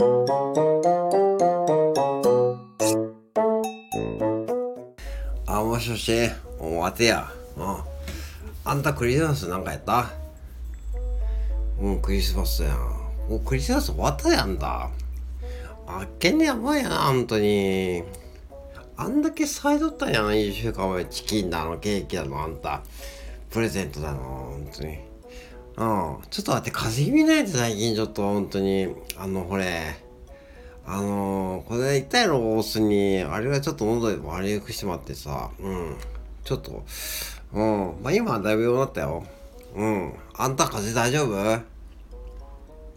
あ、もしもし、お待てや。うん。あんたクリスマスなんかやった？うん、クリスマスやん。もうクリスマス終わったやんだ。あっけんねやばいやな、ほんとに。あんだけ咲いとったやん、1週間前。チキンだの、ケーキだの、あんた。プレゼントだの、ほんとに。うん。ちょっと待って、風邪気味ないで最近ちょっとほんとに。あの、ほれ。あのー、これ言ったやろ、大須に。あれがちょっと喉で悪くしてまってさ。うん。ちょっと。うん。まあ今はだいぶ良くなったよ。うん。あんた風邪大丈夫？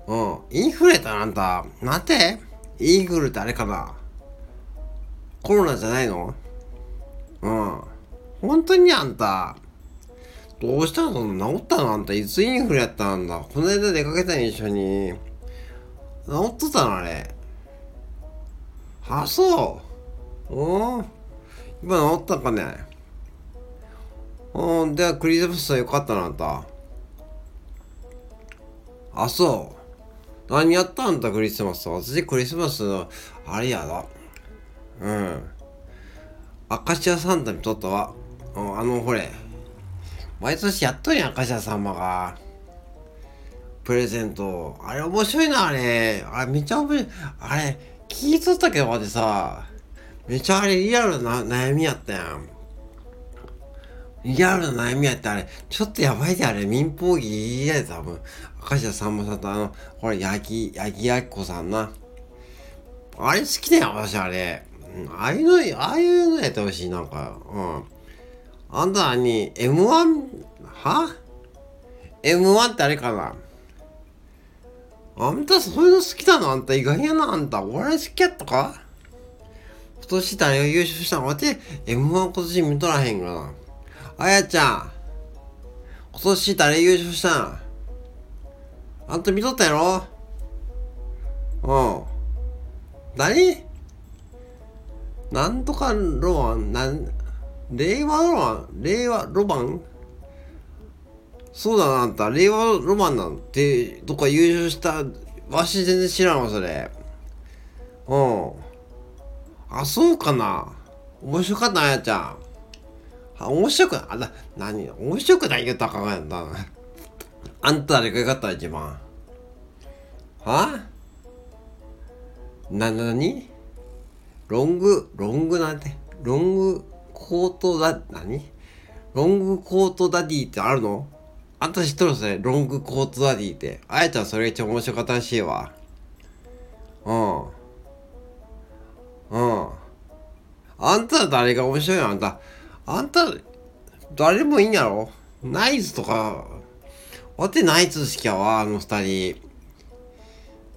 うん。インフルやったな、あんた。なんてインフルってあれかなコロナじゃないの？うん。本当にあんた。どうしたの？治ったの？あんた。いつインフルやったんだ。この間出かけたん一緒に。治っとったのあれ。あ、そう。うん。今治ったかね。うん。ではクリスマスはよかったなあんた。あ、そう。何やったんだクリスマス私クリスマスの、あれやだ。うん。アカシアサンタ見とったわ。うん、あの、ほれ。毎年やっとるやん、アカシア様が。プレゼント。あれ面白いな、あれ。あれめっちゃ面白い。あれ、聞いとったけど、でさ。めちゃあれリアルな悩みやったやん。リアルな悩みやってあれ、ちょっとやばいであれ、民放儀やで多分。明石家さんまさんとあの、これ、八木、八木亜希子さんな。あれ好きだよ、私あれ。ああいうの、ああいうのやってほしい、なんか。うん。あんた何 ?M1? は ?M1 ってあれかな?あんたそういうの好きなの?あんた意外やな、あんた。お笑い好きやったか?今年誰が優勝したの?待って M1 今年見とらへんかな。あやちゃん。今年誰優勝したんあんた見とったやろ?うん。何?なんとかロマンなん、令和ロマン？令和ロマン？そうだな、あんた。令和ロマンなんて、どっか優勝した、わし全然知らんわ、それ。うん。あ、そうかな。面白かった、あやちゃん。あ、面白くない、あ、な、何？面白くないよ、たかがやんだ。あんた誰がよかった一番。は？な、なに？ロング、ロングなんて、ロングコートダ、何？ロングコートダディってあるの？あんた知っとるそれ、ロングコートダディって。あやちゃんそれが一番面白かったらしいわ。うん。うん。あんたは誰が面白いの？あんた。あんた、誰もいいんやろ？ナイツとか、わてナイツ好きやわ、あの二人。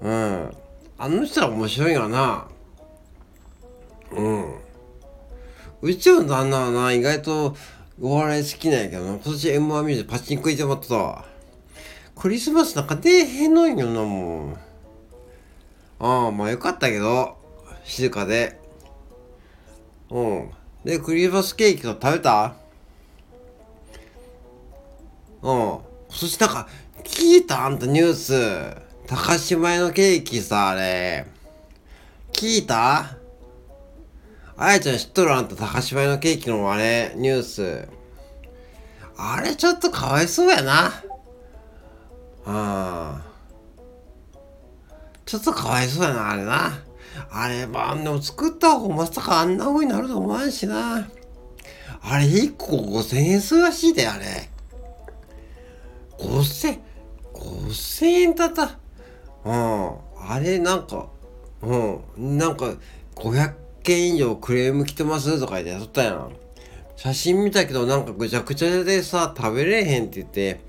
うん。あの人ら面白いよな。うん。うちの旦那はな、意外とお笑い好きなんやけどな。今年 M1 見てパチンコ行ってもらったわ。クリスマスなんか出えへんのんよな、もう。ああ、まあよかったけど、静かで。うん。で、クリスマスケーキと食べた？うん。そしてなんか、聞いた？あんたニュース。高島屋のケーキさ、あれ。聞いた？あやちゃん知っとる？あんた高島屋のケーキのあれ、ニュース。あれちょっとかわいそうやな。ああ。ちょっとかわいそうやな、あれな。あれ、まあ、でも作った方まさかあんな風になると思わんしな。あれ、1個5000円するらしいで、あれ。5000、5000円だった。うん。あれ、なんか、うん。なんか、500件以上クレーム来てますとか言ってやったやん。写真見たけど、なんかぐちゃぐちゃでさ、食べれへんって言って、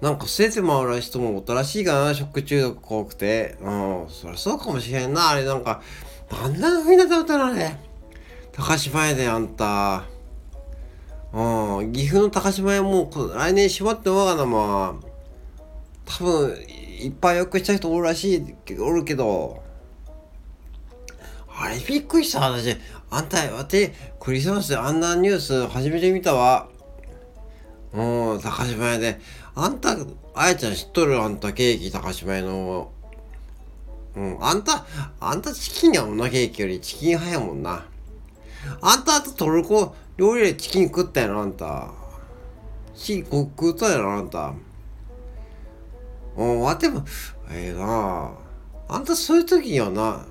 なんか捨てて回る人もおったらしいかな、食中毒怖くて。うん、そりゃそうかもしれんな、あれなんか。なんな風になったのあれ。高島屋であんた。うん、岐阜の高島屋もう来年閉まってもわがな、まあ。多分、いっぱい予約した人おるらしい、おるけど。れびっくりした私。あんた、わて、クリスマスであんなニュース初めて見たわ。うん、高島屋で。あんた、あやちゃん知っとるあんたケーキ高島屋の。うんあんたあんたチキンやもんなケーキよりチキン派やもんなあんたあとトルコ料理でチキン食ったやろあんたチキン食ったやろあんたうんわてもええなあんたそういう時にはな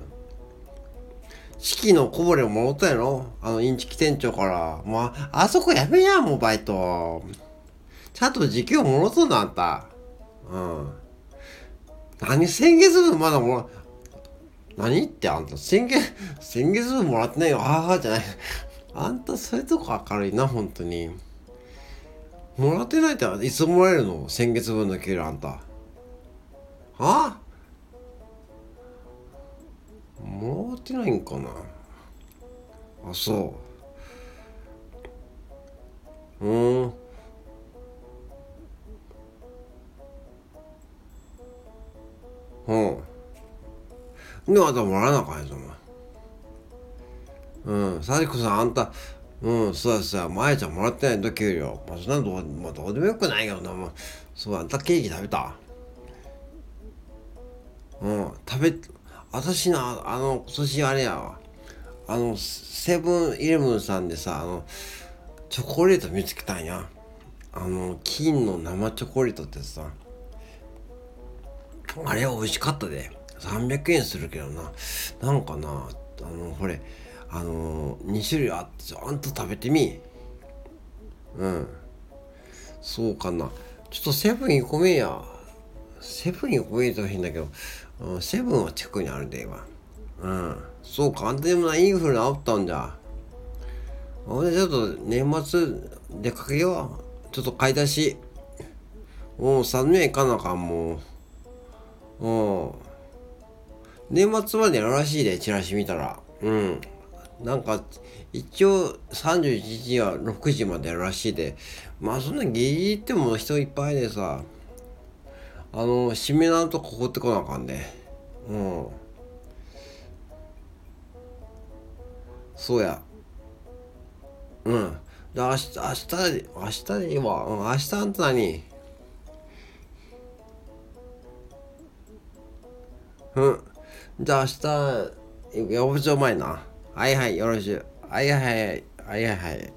チキのこぼれをもろったやろ？あのインチキ店長から。まああそこやめやもうバイト。ちゃんと時給をもろとんなあんた。うん。何先月分まだもら何ってあんた。先月先月分もらってないよ。ああじゃない。あんたそういうとこ明るいな本当に。もらってないっていつもらえるの？先月分の給料あんた。はあ？もらってないんかな。あそう。うん。うん。でまたもらわなあかんやぞお前うん。サリコさんあんたうんそうやそうや。まやちゃんもらってないんだ給料。まあそんなのどう,、まあ、どうでもよくないけどな。もうそうあんたケーキ食べた？うん。食べ私なあの今年あれやわ。あのセブンイレブンさんでさあのチョコレート見つけたんや。あの金の生チョコレートってさあれは美味しかったで。300円するけどな。なんかなあのこれあの2種類あってちゃんと食べてみ。うん。そうかな。ちょっとセブン行こめや。セブン行こめと変だけど、うん、セブンは近くにあるで今。うん。そうかあんたでもなインフル治ったんじゃ。俺ちょっと年末出かけよう。ちょっと買い出し。もう3年いかなあかんもううん。年末までやるらしいでチラシ見たら。うん。なんか一応31日は6時までやるらしいで。まあそんなギリギリっても人いっぱいでさ。あの締めなんとここってこなあかんでうんそうやうんで明日明日明日でいいわ、うん、明日あんた何？うんじゃあ明日、やぶちょ前な。はいはい、よろしゅう。はいはいはい。はいはいはい。